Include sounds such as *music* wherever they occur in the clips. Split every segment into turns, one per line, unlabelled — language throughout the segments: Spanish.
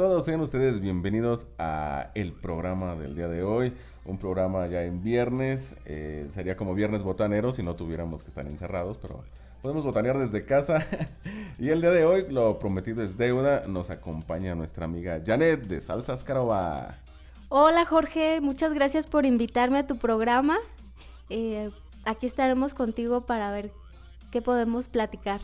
todos, sean ustedes bienvenidos a el programa del día de hoy. Un programa ya en viernes, eh, sería como viernes botanero si no tuviéramos que estar encerrados, pero podemos botanear desde casa. *laughs* y el día de hoy, lo prometido es deuda, nos acompaña nuestra amiga Janet de Salsas Caroba.
Hola Jorge, muchas gracias por invitarme a tu programa. Eh, aquí estaremos contigo para ver qué podemos platicar.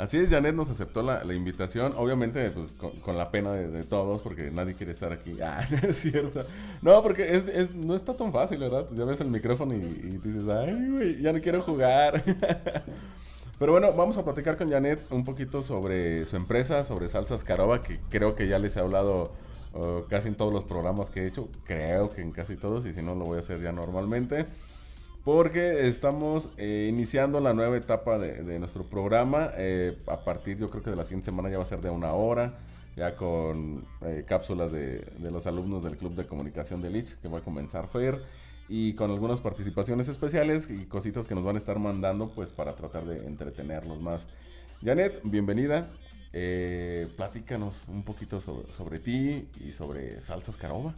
Así es, Janet nos aceptó la, invitación, obviamente pues con, la pena de, todos, porque nadie quiere estar aquí. *laughs* Ah, es cierto. No, porque es, no está tan fácil, ¿verdad? Ya ves el micrófono y, dices, ay, güey, ya no quiero jugar. *laughs* Pero bueno, vamos a platicar con Janet un poquito sobre su empresa, sobre Salsas Caroba, que creo que ya les he hablado uh, casi en todos los programas que he hecho, creo que en casi todos, y si no lo voy a hacer ya normalmente porque estamos eh, iniciando la nueva etapa de, nuestro programa. Eh, a partir, yo creo que de la siguiente semana ya va a ser de una hora, ya con eh, cápsulas de, los alumnos del Club de Comunicación de Lich, que va a comenzar FER, y con algunas participaciones especiales y cositas que nos van a estar mandando, pues para tratar de entretenerlos más. Janet, bienvenida. platícanos un poquito sobre, sobre ti y sobre Salsas Caroba.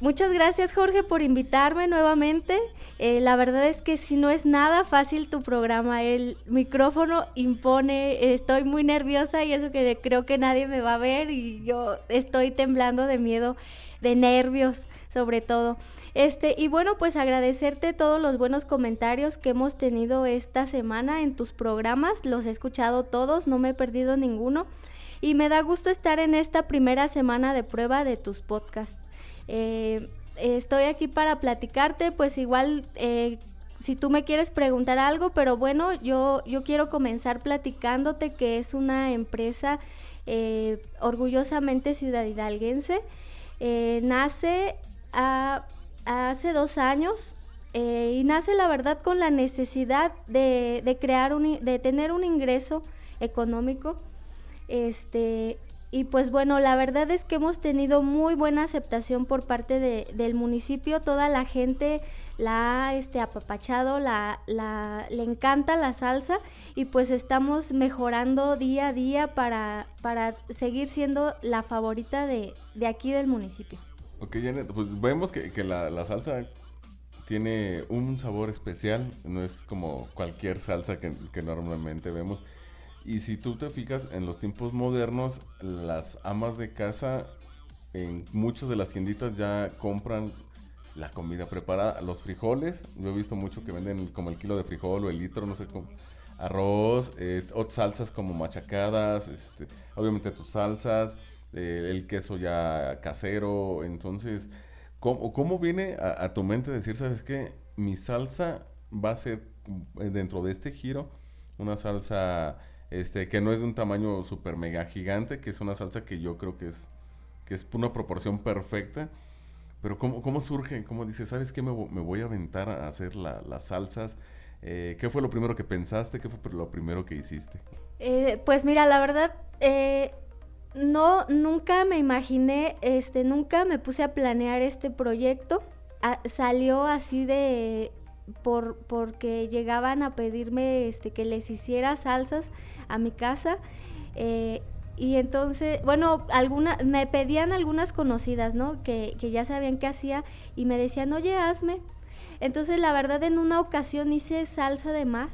Muchas gracias Jorge por invitarme nuevamente. Eh, la verdad es que si no es nada fácil tu programa, el micrófono impone, estoy muy nerviosa y eso que creo que nadie me va a ver y yo estoy temblando de miedo, de nervios sobre todo. Este, y bueno, pues agradecerte todos los buenos comentarios que hemos tenido esta semana en tus programas, los he escuchado todos, no me he perdido ninguno y me da gusto estar en esta primera semana de prueba de tus podcasts. Eh, estoy aquí para platicarte, pues igual eh, si tú me quieres preguntar algo, pero bueno, yo, yo quiero comenzar platicándote que es una empresa eh, orgullosamente ciudad hidalguense. nace hace dos años y nace la verdad con la necesidad de, de crear un, de tener un ingreso económico este y pues bueno, la verdad es que hemos tenido muy buena aceptación por parte de, del municipio. Toda la gente la ha este, apapachado, la, la, le encanta la salsa y pues estamos mejorando día a día para, para seguir siendo la favorita de, de aquí del municipio.
Ok, Janet, pues vemos que, que la, la, salsa tiene un sabor especial, no es como cualquier salsa que, que normalmente vemos. Y si tú te fijas en los tiempos modernos, las amas de casa en muchas de las tienditas ya compran la comida preparada, los frijoles, yo he visto mucho que venden como el kilo de frijol o el litro, no sé cómo, arroz, eh, salsas como machacadas, este, obviamente tus salsas, eh, el queso ya casero, entonces, ¿cómo, cómo viene a, a, tu mente decir, sabes qué, mi salsa va a ser eh, dentro de este giro una salsa este, que no es de un tamaño super mega gigante, que es una salsa que yo creo que es, que es una proporción perfecta. Pero ¿cómo, cómo surge? ¿Cómo dices, sabes qué? Me, me, voy a aventar a hacer las salsas. Eh, ¿Qué fue lo primero que pensaste? ¿Qué fue lo primero que hiciste?
Eh, pues mira, la verdad, eh, no, nunca me imaginé, este, nunca me puse a planear este proyecto. salió así de, por, porque llegaban a pedirme este, que les hiciera salsas a mi casa. Eh, y entonces, bueno, alguna, me pedían algunas conocidas, ¿no? Que, que ya sabían qué hacía y me decían, oye, hazme. Entonces, la verdad, en una ocasión hice salsa de más,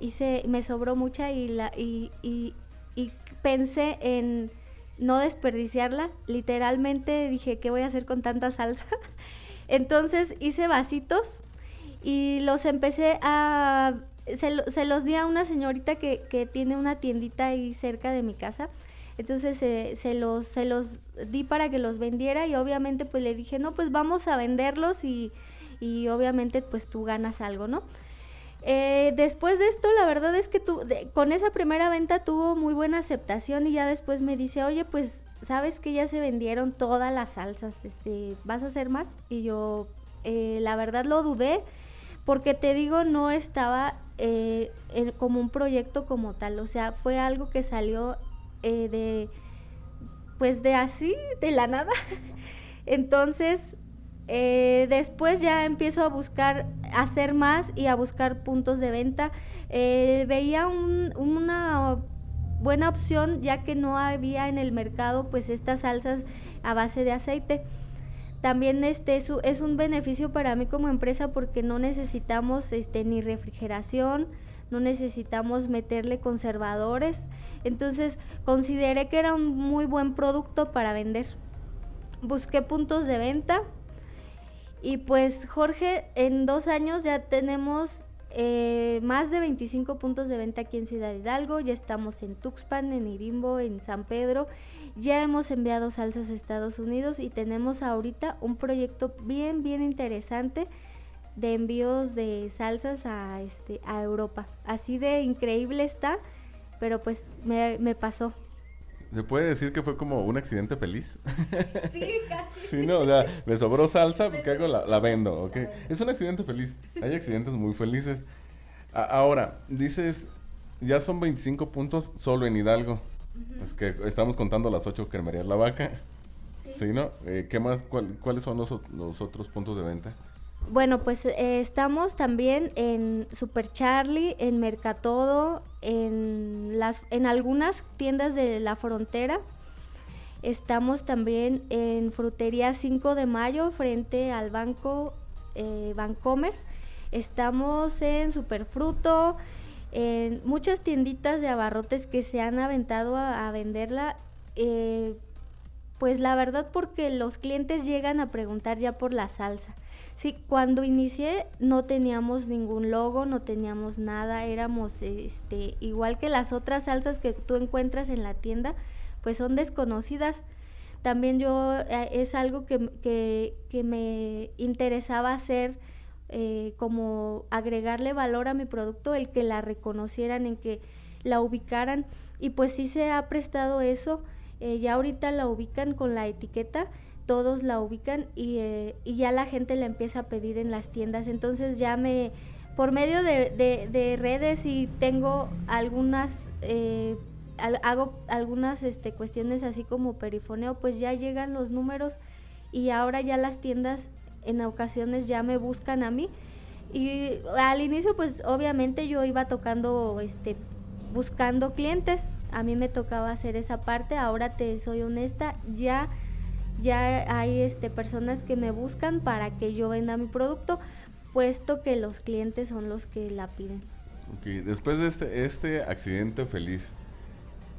hice, me sobró mucha y, la, y, y, y pensé en no desperdiciarla. Literalmente dije, ¿qué voy a hacer con tanta salsa? *laughs* Entonces hice vasitos y los empecé a... Se, se los di a una señorita que, que, tiene una tiendita ahí cerca de mi casa. Entonces se, los, se los di para que los vendiera y obviamente pues le dije, no, pues vamos a venderlos y, y obviamente pues tú ganas algo, ¿no? Eh, después de esto, la verdad es que tu, con esa primera venta tuvo muy buena aceptación y ya después me dice, oye, pues sabes que ya se vendieron todas las salsas, este, ¿vas a hacer más? Y yo, eh, la verdad lo dudé, porque te digo, no estaba eh, como un proyecto como tal, o sea, fue algo que salió eh, de, pues de así, de la nada. *laughs* Entonces, eh, después ya empiezo a buscar, hacer más y a buscar puntos de venta. veía un, una buena opción ya que no había en el mercado pues estas salsas a base de aceite. También este es, es un beneficio para mí como empresa porque no necesitamos este ni refrigeración, no necesitamos meterle conservadores. Entonces consideré que era un muy buen producto para vender. Busqué puntos de venta y pues Jorge, en dos años ya tenemos eh, más de 25 puntos de venta aquí en Ciudad Hidalgo, ya estamos en Tuxpan, en Irimbo, en San Pedro, ya hemos enviado salsas a Estados Unidos y tenemos ahorita un proyecto bien, bien interesante de envíos de salsas a, este, a Europa. Así de increíble está, pero pues me, me pasó.
¿Se puede decir que fue como un accidente feliz? *laughs*
Sí, *laughs* casi.
sí, no, o sea, me sobró salsa, pues ¿qué hago? La, la vendo, ¿ok? Es un accidente feliz. Hay *laughs* accidentes muy felices. A- ahora, dices, ya son 25 puntos solo en Hidalgo. Es que estamos contando las 8 cremerías La Vaca. Sí, ¿no? Eh, ¿Qué más? ¿Cuál- ¿Cuáles son los, los otros puntos de venta?
Bueno, pues eh, estamos también en Super Charlie, en Mercatodo, en las en algunas tiendas de la frontera. Estamos también en Frutería 5 de Mayo frente al banco eh, Bancomer. Estamos en Superfruto, en muchas tienditas de abarrotes que se han aventado a, venderla. eh, pues la verdad porque los clientes llegan a preguntar ya por la salsa. Sí, cuando inicié no teníamos ningún logo, no teníamos nada, éramos este igual que las otras salsas que tú encuentras en la tienda, pues son desconocidas. También yo eh, es algo que, que, me interesaba hacer eh, como agregarle valor a mi producto, el que la reconocieran, en que la ubicaran y pues sí se ha prestado eso. eh, ya ahorita la ubican con la etiqueta, todos la ubican y, eh, y ya la gente la empieza a pedir en las tiendas. Entonces ya me, por medio de, de- de redes y tengo algunas, eh, hago algunas este, cuestiones así como perifoneo, pues ya llegan los números y ahora ya las tiendas en ocasiones ya me buscan a mí. Y al inicio pues obviamente yo iba tocando, este, buscando clientes, a mí me tocaba hacer esa parte, ahora te soy honesta, ya ya hay este personas que me buscan para que yo venda mi producto, puesto que los clientes son los que la piden.
Ok, después de este, este accidente feliz,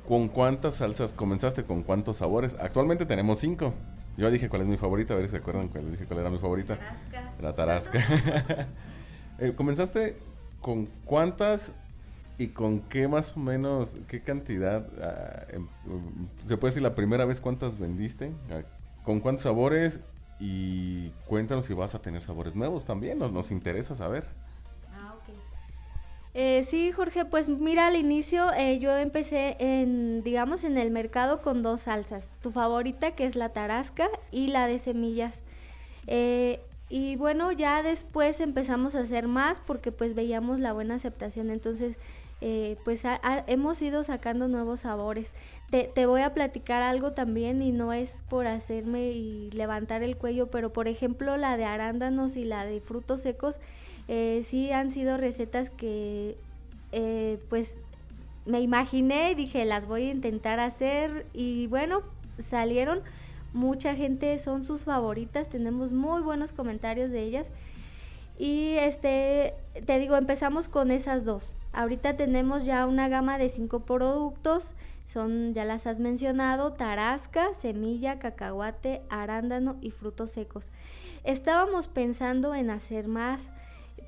¿con cuántas salsas comenzaste? ¿Con cuántos sabores? Actualmente tenemos cinco. Yo dije cuál es mi favorita, a ver si se acuerdan cuál les dije cuál era mi favorita. La tarasca. *laughs* Eh, ¿Comenzaste con cuántas y con qué más o menos, qué cantidad? ah, em- um, ¿Se puede decir la primera vez cuántas vendiste? ¿Con cuántos sabores? Y cuéntanos si vas a tener sabores nuevos también, nos, nos interesa saber.
Ah, ok. Eh, sí, Jorge, pues mira, al inicio eh, yo empecé en, digamos, en el mercado con dos salsas. Tu favorita, que es la tarasca, y la de semillas. Eh, y bueno, ya después empezamos a hacer más porque pues veíamos la buena aceptación. Entonces, eh, pues hemos ido sacando nuevos sabores. Te, te voy a platicar algo también y no es por hacerme levantar el cuello, pero por ejemplo la de arándanos y la de frutos secos, eh, sí han sido recetas que eh, pues me imaginé y dije las voy a intentar hacer y bueno, salieron. Mucha gente son sus favoritas, tenemos muy buenos comentarios de ellas. Y este, te digo, empezamos con esas dos. Ahorita tenemos ya una gama de cinco productos, son, ya las has mencionado, tarasca, semilla, cacahuate, arándano y frutos secos. Estábamos pensando en hacer más,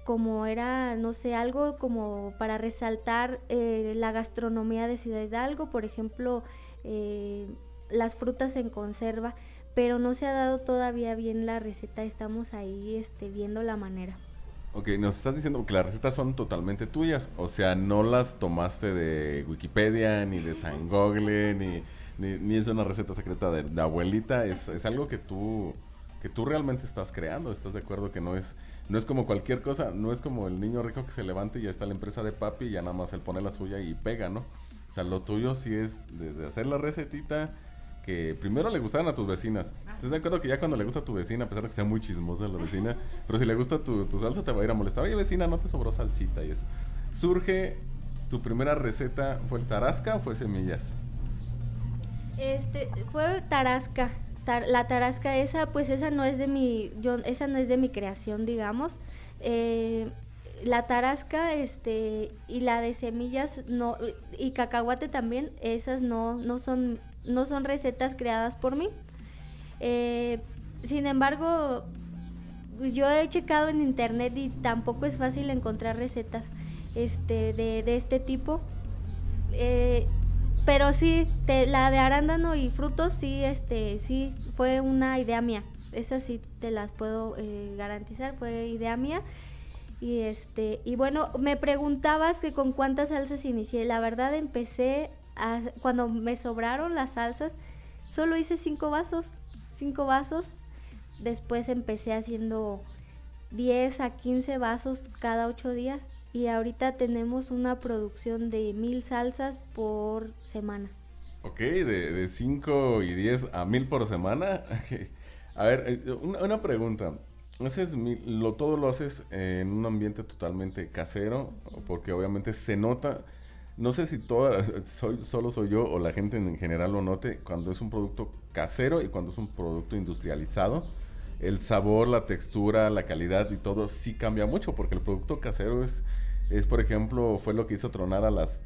como era, no sé, algo como para resaltar eh, la gastronomía de Ciudad Hidalgo, por ejemplo, eh, las frutas en conserva, pero no se ha dado todavía bien la receta, estamos ahí este, viendo la manera.
Ok, nos estás diciendo que las recetas son totalmente tuyas, o sea, no las tomaste de Wikipedia, ni de San Google, ni, ni, ni es una receta secreta de, abuelita, es, es algo que tú, que tú realmente estás creando, ¿estás de acuerdo? Que no es, no es como cualquier cosa, no es como el niño rico que se levanta y ya está la empresa de papi y ya nada más él pone la suya y pega, ¿no? O sea, lo tuyo sí es desde hacer la recetita, que primero le gustaran a tus vecinas. ¿Estás de acuerdo que ya cuando le gusta a tu vecina, a pesar de que sea muy chismosa la vecina, *laughs* pero si le gusta tu, tu salsa te va a ir a molestar, oye vecina, no te sobró salsita y eso. Surge ¿Tu primera receta fue tarasca o fue semillas?
Este, fue tarasca. la tarasca esa, pues esa no es de mi, yo, esa no es de mi creación, digamos. Eh, la tarasca, este, y la de semillas, no, y cacahuate también, esas no, no son, no son recetas creadas por mí. Eh, sin embargo, yo he checado en internet y tampoco es fácil encontrar recetas este, de, este tipo. Eh, pero sí, la de arándano y frutos sí, este, sí, fue una idea mía. Esas sí te las puedo eh, garantizar, fue idea mía. Y este, y bueno, me preguntabas que con cuántas salsas inicié. La verdad empecé a, cuando me sobraron las salsas, solo hice cinco vasos, cinco vasos. Después empecé haciendo 10 a 15 vasos cada ocho días y ahorita tenemos una producción de mil salsas por semana.
Ok, de 5 y 10 a mil por semana. *laughs* a ver, eh, una, pregunta. ¿Haces lo, todo lo haces en un ambiente totalmente casero? Porque obviamente se nota, no sé si solo soy yo o la gente en general lo note, cuando es un producto casero y cuando es un producto industrializado, el sabor, la textura, la calidad y todo sí cambia mucho, porque el producto casero es es, por ejemplo, fue lo que hizo tronar a las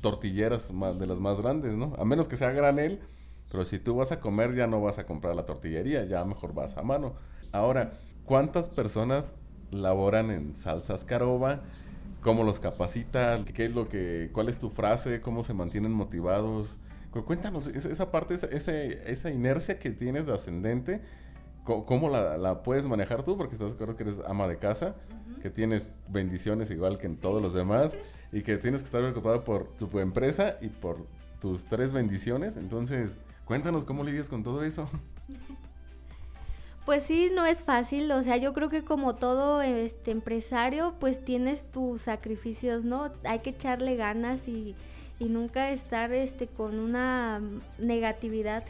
tortilleras de las más grandes, ¿no? A menos que sea granel, pero si tú vas a comer ya no vas a comprar la tortillería, ya mejor vas a mano. Ahora, ¿cuántas personas laboran en salsas caroba? ¿Cómo los capacitan? ¿Qué es lo que, cuál es tu frase? ¿Cómo se mantienen motivados? Cuéntanos esa parte, esa, esa inercia que tienes de ascendente, ¿cómo, la, la, puedes manejar tú? Porque estás de acuerdo que eres ama de casa que tienes bendiciones igual que en todos los demás *laughs* y que tienes que estar preocupado por tu empresa y por tus tres bendiciones. Entonces, cuéntanos cómo lidias con todo eso. *laughs*
Pues sí, no es fácil, o sea, yo creo que como todo este empresario, pues tienes tus sacrificios, ¿no? Hay que echarle ganas y, y nunca estar este con una negatividad.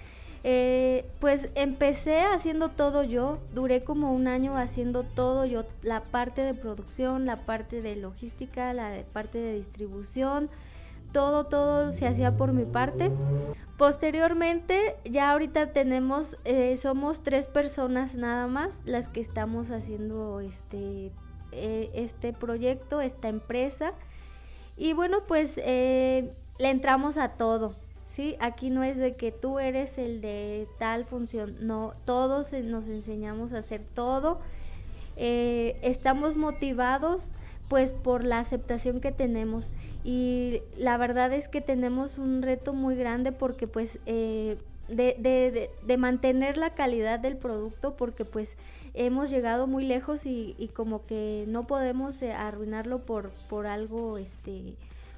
Eh, pues empecé haciendo todo yo, duré como un año haciendo todo yo, la parte de producción, la parte de logística, la parte de distribución, todo, todo se hacía por mi parte. Posteriormente, ya ahorita tenemos, eh, somos tres personas nada más las que estamos haciendo este, eh, este proyecto, esta empresa. Y bueno, pues le entramos a todo ¿sí? Aquí no es de que tú eres el de tal función, no, todos nos enseñamos a hacer todo. Eh, estamos motivados pues por la aceptación que tenemos y la verdad es que tenemos un reto muy grande porque pues eh, de, de, mantener la calidad del producto porque pues hemos llegado muy lejos y, y como que no podemos eh, arruinarlo por, por algo este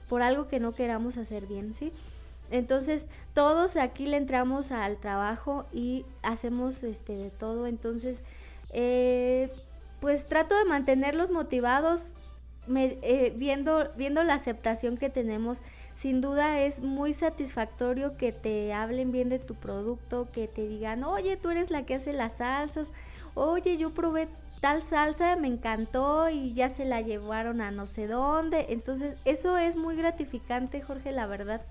por algo que no queramos hacer bien, ¿sí? Entonces, todos aquí le entramos al trabajo y hacemos este de todo. Entonces, eh, pues trato de mantenerlos motivados, eh, viendo, viendo la aceptación que tenemos. Sin duda es muy satisfactorio que te hablen bien de tu producto, que te digan, oye, tú eres la que hace las salsas, oye, yo probé tal salsa, me encantó y ya se la llevaron a no sé dónde. Entonces, eso es muy gratificante, Jorge, la verdad.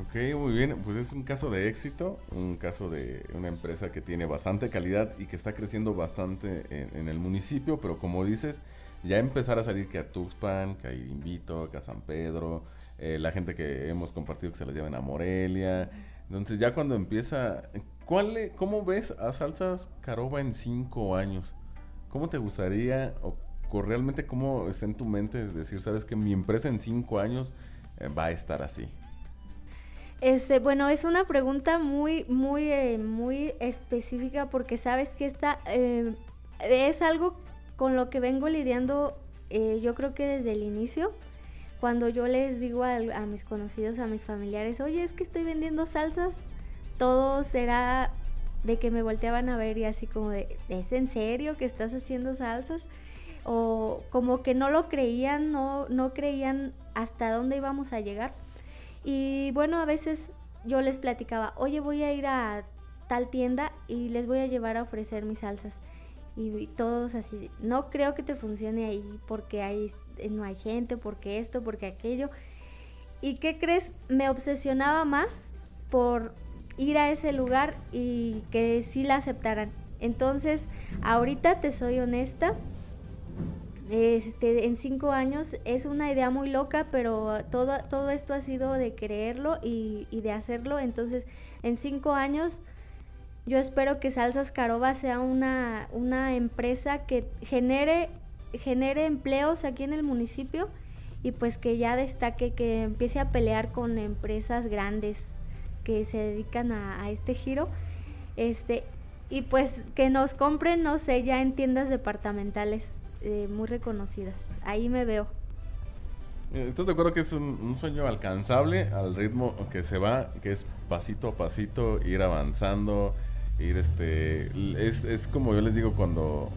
Ok, muy bien. Pues es un caso de éxito, un caso de una empresa que tiene bastante calidad y que está creciendo bastante en, el municipio, pero como dices, ya empezar a salir que a Tuxpan, que a Invito, que a San Pedro, eh, la gente que hemos compartido que se las lleven a Morelia. Entonces ya cuando empieza, ¿cuál, ¿cómo ves a Salsas Caroba en cinco años? ¿Cómo te gustaría o, realmente cómo está en tu mente decir, sabes que mi empresa en cinco años eh, va a estar así?
Este, bueno, es una pregunta muy, muy, eh, muy específica porque sabes que esta es algo con lo que vengo lidiando eh, yo creo que desde el inicio. Cuando yo les digo a, mis conocidos, a mis familiares, oye, es que estoy vendiendo salsas, todo será de que me volteaban a ver y así como de, ¿es en serio que estás haciendo salsas? O como que no lo creían, no, no creían hasta dónde íbamos a llegar. Y bueno, a veces yo les platicaba, oye, voy a ir a tal tienda y les voy a llevar a ofrecer mis salsas. Y, todos así, no creo que te funcione ahí porque ahí eh, no hay gente, porque esto, porque aquello. ¿Y qué crees? Me obsesionaba más por ir a ese lugar y que sí la aceptaran. Entonces, ahorita te soy honesta, este, en cinco años es una idea muy loca, pero todo, todo esto ha sido de creerlo y, y de hacerlo. Entonces, en cinco años yo espero que Salsas Caroba sea una, una empresa que genere, genere empleos aquí en el municipio y pues que ya destaque, que empiece a pelear con empresas grandes que se dedican a, este giro. Este, y pues que nos compren, no sé, ya en tiendas departamentales eh, muy reconocidas. Ahí me veo.
¿Estás de acuerdo que es un, sueño alcanzable al ritmo que se va, que es pasito a pasito, ir avanzando, ir este es, es como yo les digo cuando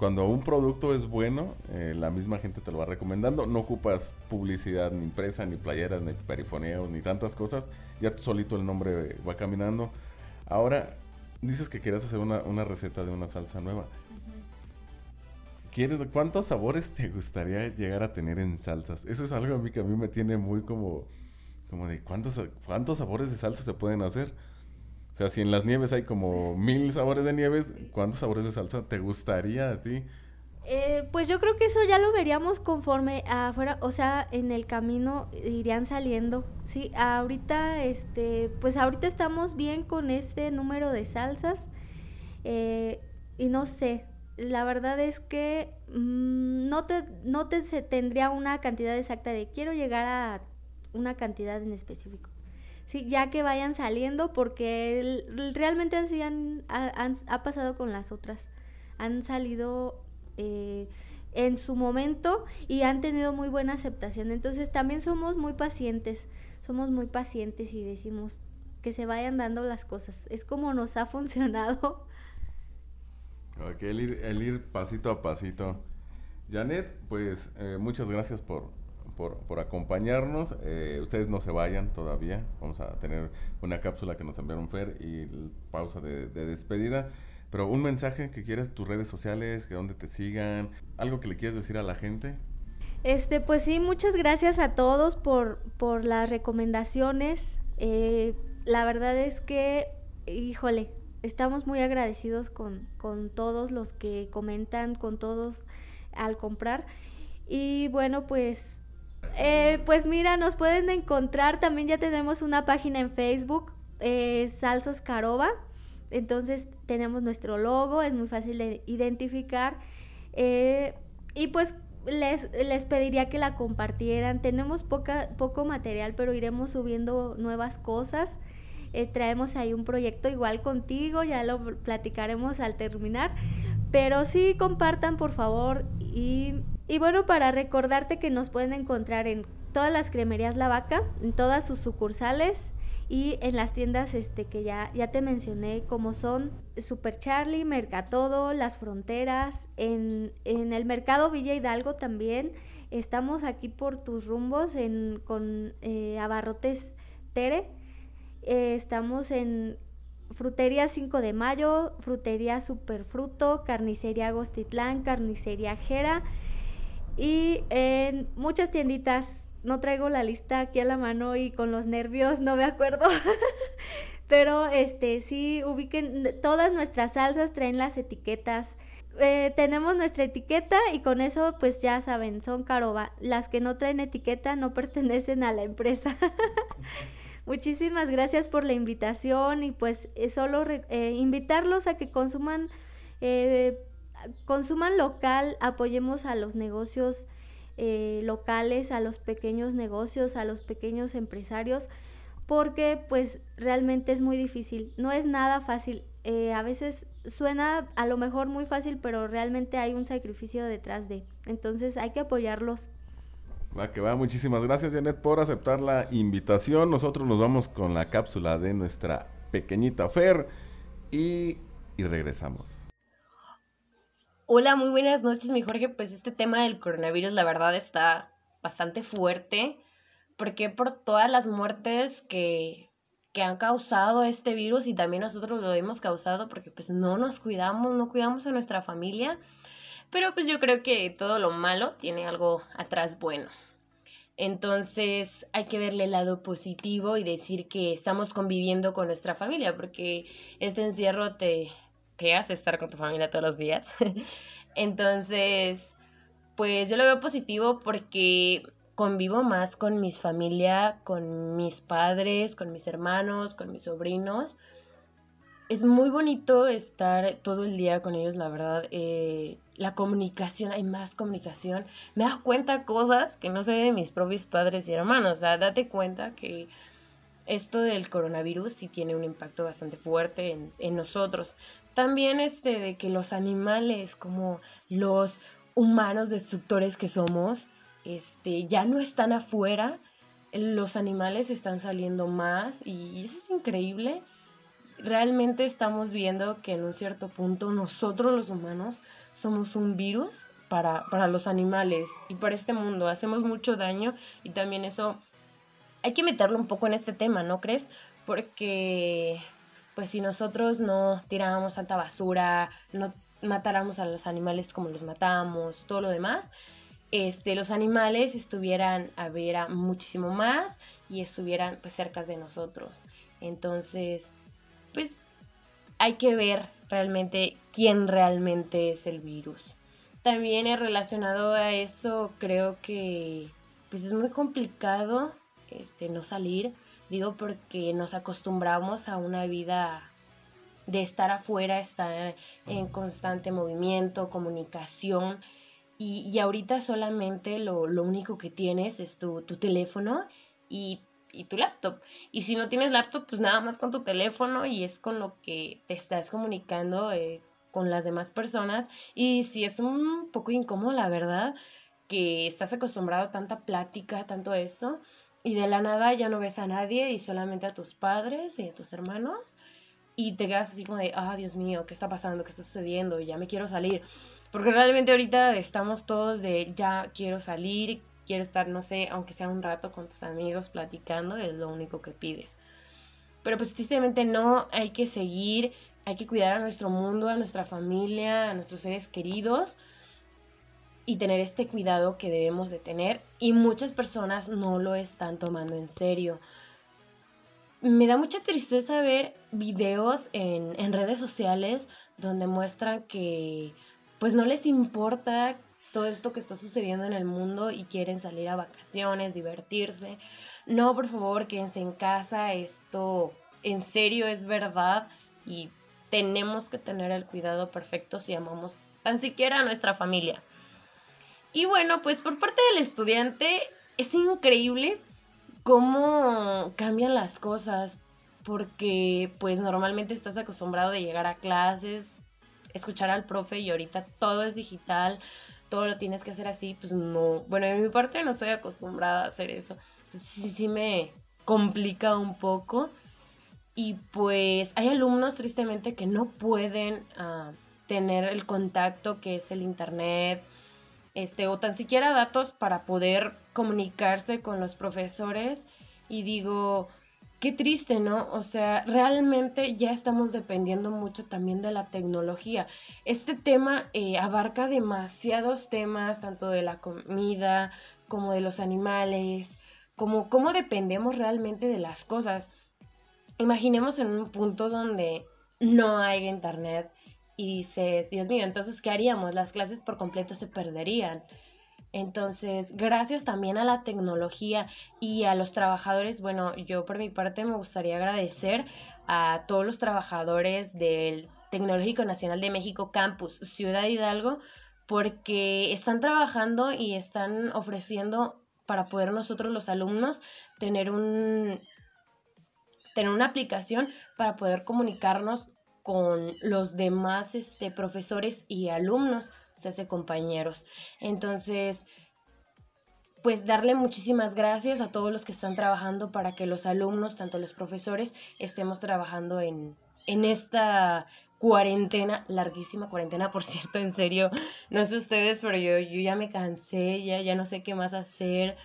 cuando un producto es bueno eh, la misma gente te lo va recomendando. No ocupas publicidad ni impresa ni playeras ni perifoneos ni tantas cosas. Ya solito el nombre va caminando. Ahora dices que quieres hacer una, una receta de una salsa nueva. ¿Quieres, ¿Cuántos sabores te gustaría llegar a tener en salsas? Eso es algo a mí que a mí me tiene muy como, como de cuántos, cuántos sabores de salsa se pueden hacer. Sea, si en las nieves hay como mil sabores de nieves, ¿cuántos sabores de salsa te gustaría a ti?
Eh, pues yo creo que eso ya lo veríamos conforme afuera, o sea, en el camino irían saliendo. Sí, ahorita, este, pues ahorita estamos bien con este número de salsas. Eh, y no sé, la verdad es que mm, no te, no te se tendría una cantidad exacta de quiero llegar a una cantidad en específico. Sí, ya que vayan saliendo, porque realmente así han, ha pasado con las otras. Han salido eh, en su momento y han tenido muy buena aceptación. Entonces también somos muy pacientes, somos muy pacientes y decimos que se vayan dando las cosas. Es como nos ha *laughs* funcionado.
Ok, el ir, el ir pasito a pasito. Janet, pues eh, muchas gracias por, por, acompañarnos. Eh, ustedes no se vayan todavía. Vamos a tener una cápsula que nos enviaron Fer y pausa de, despedida. Pero un mensaje que quieras, tus redes sociales, que donde te sigan, algo que le quieras decir a la gente.
Este, pues sí, muchas gracias a todos por, por las recomendaciones. Eh, la verdad es que, híjole, estamos muy agradecidos con, con todos los que comentan, con todos al comprar. Y bueno, pues eh, pues mira, nos pueden encontrar, también ya tenemos una página en Facebook, eh, Salsas Caroba, entonces tenemos nuestro logo, es muy fácil de identificar. Eh, y pues les, les pediría que la compartieran, tenemos poco material, pero iremos subiendo nuevas cosas. traemos ahí un proyecto igual contigo, ya lo platicaremos al terminar. Pero sí compartan por favor y y bueno, para recordarte que nos pueden encontrar en todas las cremerías La Vaca, en todas sus sucursales y en las tiendas este que ya, ya te mencioné como son Super Charlie, Mercatodo, Las Fronteras, en, en el mercado Villa Hidalgo también. Estamos aquí por tus rumbos en, con eh, Abarrotes Tere. Eh, estamos en Frutería 5 de Mayo, Frutería Superfruto, Carnicería Agostitlán, Carnicería Jera y en muchas tienditas, no traigo la lista aquí a la mano y con los nervios no me acuerdo. *laughs* Pero este sí ubiquen todas nuestras salsas traen las etiquetas. Eh, tenemos nuestra etiqueta y con eso pues ya saben, son caroba. Las que no traen etiqueta no *laughs* pertenecen a la empresa. *laughs* Muchísimas gracias por la invitación y pues solo eh, invitarlos a que consuman eh, consuman local, apoyemos a los negocios eh, locales, a los pequeños negocios, a los pequeños empresarios, porque pues realmente es muy difícil, no es nada fácil. Eh, a veces suena a lo mejor muy fácil, pero realmente hay un sacrificio detrás de. Entonces hay que apoyarlos.
Va que va, muchísimas gracias Janet por aceptar la invitación. Nosotros nos vamos con la cápsula de nuestra pequeñita Fer y, y regresamos.
Hola, muy buenas noches, mi Jorge. Pues este tema del coronavirus, la verdad, está bastante fuerte. Porque por todas las muertes que, que han causado este virus y también nosotros lo hemos causado porque pues no nos cuidamos, no cuidamos a nuestra familia. Pero pues yo creo que todo lo malo tiene algo atrás bueno. Entonces hay que verle el lado positivo y decir que estamos conviviendo con nuestra familia, porque este encierro te, te hace estar con tu familia todos los días. *laughs* Entonces, pues yo lo veo positivo porque convivo más con mis familia, con mis padres, con mis hermanos, con mis sobrinos. Es muy bonito estar todo el día con ellos, la verdad. Eh, la comunicación, hay más comunicación. Me das cuenta cosas que no sé de mis propios padres y hermanos. O sea, date cuenta que esto del coronavirus sí tiene un impacto bastante fuerte en, en nosotros. También este de que los animales, como los humanos destructores que somos, este, ya no están afuera, los animales están saliendo más y eso es increíble. Realmente estamos viendo que en un cierto punto nosotros los humanos somos un virus para, para los animales y para este mundo. Hacemos mucho daño y también eso hay que meterlo un poco en este tema, ¿no crees? Porque pues si nosotros no tirábamos tanta basura, no matáramos a los animales como los matamos, todo lo demás, este, los animales estuvieran a ver muchísimo más y estuvieran pues cerca de nosotros. Entonces, pues hay que ver realmente quién realmente es el virus. También relacionado a eso, creo que pues es muy complicado este, no salir Digo porque nos acostumbramos a una vida de estar afuera, estar en constante movimiento, comunicación. Y, ahorita solamente lo, único que tienes es tu, teléfono y, tu laptop. Y si no tienes laptop, pues nada más con tu teléfono y es con lo que te estás comunicando eh, con las demás personas. Y si es un poco incómodo, la verdad, que estás acostumbrado a tanta plática, tanto esto y de la nada ya no ves a nadie y solamente a tus padres y a tus hermanos y te quedas así como de, ah, Dios mío, ¿qué está pasando? ¿Qué está sucediendo? Ya me quiero salir. Porque realmente ahorita estamos todos de, ya quiero salir, quiero estar, no sé, aunque sea un rato con tus amigos platicando, es lo único que pides. Pero pues tristemente no, hay que seguir, hay que cuidar a nuestro mundo, a nuestra familia, a nuestros seres queridos y tener este cuidado que debemos de tener y muchas personas no lo están tomando en serio. Me da mucha tristeza ver videos en, en redes sociales donde muestran que pues no les importa todo esto que está sucediendo en el mundo y quieren salir a vacaciones, divertirse. No, por favor, quédense en casa, esto en serio es verdad y tenemos que tener el cuidado perfecto si amamos tan siquiera a nuestra familia. Y bueno, pues por parte del estudiante es increíble cómo cambian las cosas, porque pues normalmente estás acostumbrado de llegar a clases, escuchar al profe y ahorita todo es digital, todo lo tienes que hacer así, pues no, bueno, en mi parte no estoy acostumbrada a hacer eso, entonces sí, sí me complica un poco. Y pues hay alumnos tristemente que no pueden ah, tener el contacto que es el internet, este, o tan siquiera datos para poder comunicarse con los profesores. Y digo, qué triste, ¿no? O sea, realmente ya estamos dependiendo mucho también de la tecnología. Este tema eh, abarca demasiados temas, tanto de la comida como de los animales, como cómo dependemos realmente de las cosas. Imaginemos en un punto donde no hay internet, y dices, Dios mío, entonces, ¿qué haríamos? Las clases por completo se perderían. Entonces, gracias también a la tecnología y a los trabajadores, bueno, yo por mi parte me gustaría agradecer a todos los trabajadores del Tecnológico Nacional de México Campus Ciudad Hidalgo, porque están trabajando y están ofreciendo para poder nosotros los alumnos tener un tener una aplicación para poder comunicarnos con los demás este, profesores y alumnos, se hace compañeros. Entonces, pues darle muchísimas gracias a todos los que están trabajando para que los alumnos, tanto los profesores, estemos trabajando en, en esta cuarentena, larguísima cuarentena, por *laughs* cierto, en serio, no sé ustedes, pero yo, yo ya me cansé, ya, ya no sé qué más hacer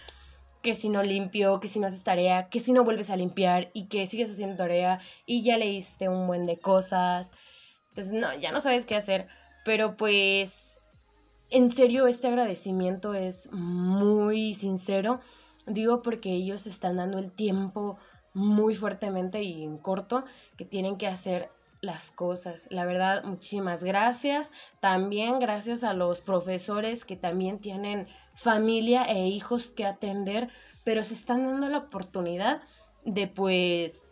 que si no limpio, que si no haces tarea, que si no vuelves a limpiar y que sigues haciendo tarea y ya leíste un buen de cosas. Entonces, no, ya no sabes qué hacer. Pero pues en serio, este agradecimiento es muy sincero. Digo porque ellos están dando el tiempo muy fuertemente y en corto que tienen que hacer las cosas. La verdad, muchísimas gracias. También gracias a los profesores que también tienen familia e hijos que atender, pero se están dando la oportunidad de pues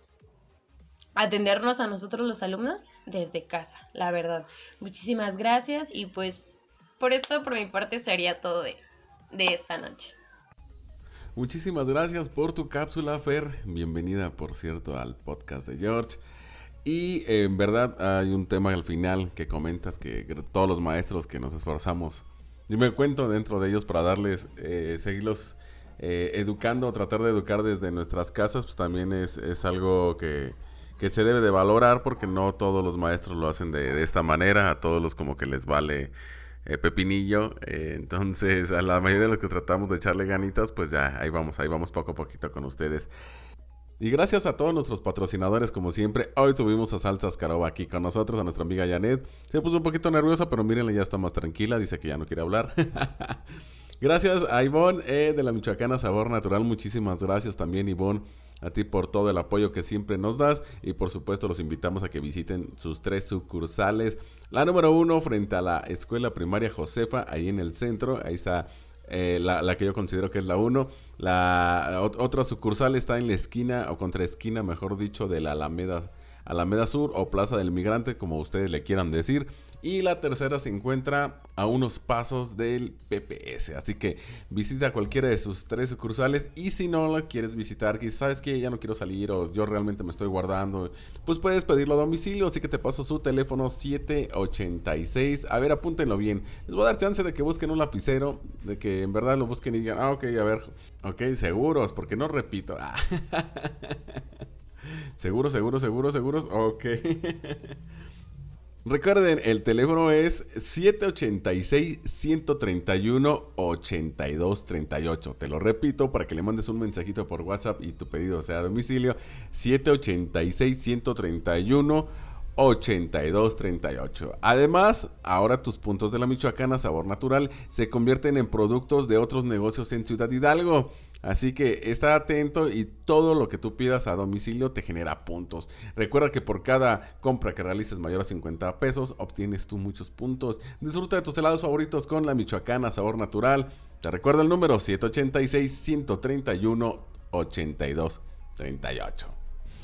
atendernos a nosotros los alumnos desde casa, la verdad. Muchísimas gracias y pues por esto por mi parte sería todo de, de esta noche.
Muchísimas gracias por tu cápsula, Fer. Bienvenida, por cierto, al podcast de George. Y en verdad hay un tema al final que comentas que todos los maestros que nos esforzamos, y me cuento dentro de ellos para darles, eh, seguirlos eh, educando, tratar de educar desde nuestras casas, pues también es, es algo que, que, se debe de valorar porque no todos los maestros lo hacen de, de esta manera, a todos los como que les vale eh, pepinillo. Eh, entonces, a la mayoría de los que tratamos de echarle ganitas, pues ya ahí vamos, ahí vamos poco a poquito con ustedes. Y gracias a todos nuestros patrocinadores, como siempre, hoy tuvimos a Salsas Caroba aquí con nosotros, a nuestra amiga Janet. Se puso un poquito nerviosa, pero mírenle, ya está más tranquila, dice que ya no quiere hablar. *laughs* gracias a Ivonne eh, de la Michoacana Sabor Natural, muchísimas gracias también Ivonne a ti por todo el apoyo que siempre nos das y por supuesto los invitamos a que visiten sus tres sucursales. La número uno frente a la escuela primaria Josefa, ahí en el centro, ahí está eh, la, que yo considero que es la uno. La otra sucursal está en la esquina o contra esquina, mejor dicho, de la Alameda Alameda Sur o Plaza del Migrante, como ustedes le quieran decir. Y la tercera se encuentra a unos pasos del PPS. Así que visita cualquiera de sus tres sucursales. Y si no la quieres visitar, que sabes que ya no quiero salir o yo realmente me estoy guardando, pues puedes pedirlo a domicilio. Así que te paso su teléfono 786. A ver, apúntenlo bien. Les voy a dar chance de que busquen un lapicero, de que en verdad lo busquen y digan, ah, ok, a ver, ok, seguros, porque no repito. *laughs* ¿Seguro, seguro, seguro, seguros? Ok. *laughs* Recuerden, el teléfono es 786-131-8238. Te lo repito para que le mandes un mensajito por WhatsApp y tu pedido sea a domicilio. 786-131-8238. Además, ahora tus puntos de la Michoacana Sabor Natural se convierten en productos de otros negocios en Ciudad Hidalgo. Así que está atento y todo lo que tú pidas a domicilio te genera puntos. Recuerda que por cada compra que realices mayor a 50 pesos, obtienes tú muchos puntos. Disfruta de tus helados favoritos con la Michoacana Sabor Natural. Te recuerdo el número 786-131-8238.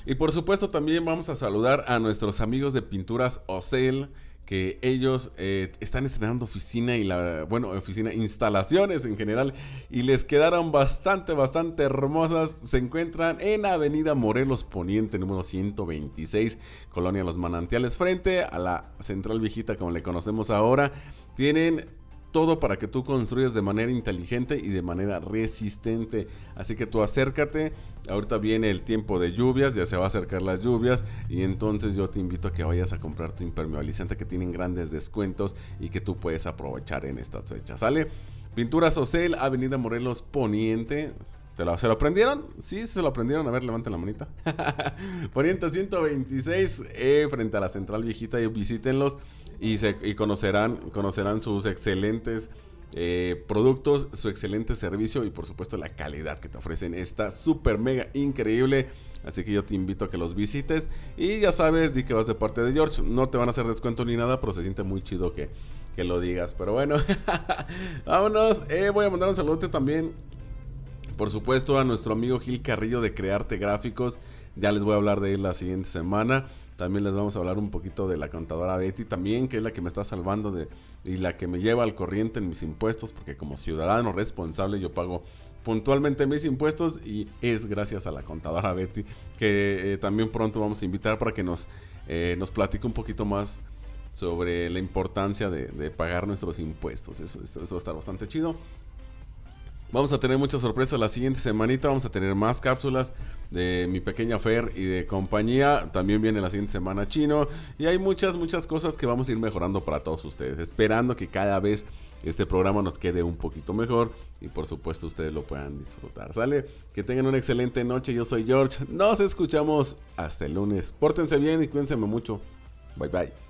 Y por supuesto también vamos a saludar a nuestros amigos de Pinturas Ocel que ellos eh, están estrenando oficina y la, bueno, oficina, instalaciones en general y les quedaron bastante, bastante hermosas. Se encuentran en Avenida Morelos Poniente, número 126, Colonia Los Manantiales, frente a la Central Viejita como le conocemos ahora. Tienen todo para que tú construyas de manera inteligente y de manera resistente. Así que tú acércate. Ahorita viene el tiempo de lluvias, ya se va a acercar las lluvias y entonces yo te invito a que vayas a comprar tu impermeabilizante que tienen grandes descuentos y que tú puedes aprovechar en estas fechas. ¿Sale? Pinturas Ocel, Avenida Morelos Poniente. ¿Se lo, ¿Se lo aprendieron? Sí, se lo aprendieron. A ver, levanten la manita. *laughs* Poniente 126, eh, frente a la Central Viejita y visítenlos y, se, y conocerán, conocerán sus excelentes eh, productos, su excelente servicio y por supuesto la calidad que te ofrecen. Está súper mega increíble. Así que yo te invito a que los visites. Y ya sabes, di que vas de parte de George. No te van a hacer descuento ni nada, pero se siente muy chido que, que lo digas. Pero bueno, *laughs* vámonos. Eh, voy a mandar un saludo también. Por supuesto a nuestro amigo Gil Carrillo de Crearte Gráficos. Ya les voy a hablar de él la siguiente semana. También les vamos a hablar un poquito de la contadora Betty también, que es la que me está salvando de, y la que me lleva al corriente en mis impuestos, porque como ciudadano responsable yo pago puntualmente mis impuestos y es gracias a la contadora Betty que eh, también pronto vamos a invitar para que nos, eh, nos platique un poquito más sobre la importancia de, pagar nuestros impuestos. Eso, eso, eso estar bastante chido. Vamos a tener muchas sorpresas la siguiente semanita. Vamos a tener más cápsulas de mi pequeña Fer y de compañía. También viene la siguiente semana chino. Y hay muchas, muchas cosas que vamos a ir mejorando para todos ustedes. Esperando que cada vez este programa nos quede un poquito mejor. Y por supuesto ustedes lo puedan disfrutar. ¿Sale? Que tengan una excelente noche. Yo soy George. Nos escuchamos hasta el lunes. Pórtense bien y cuídense mucho. Bye bye.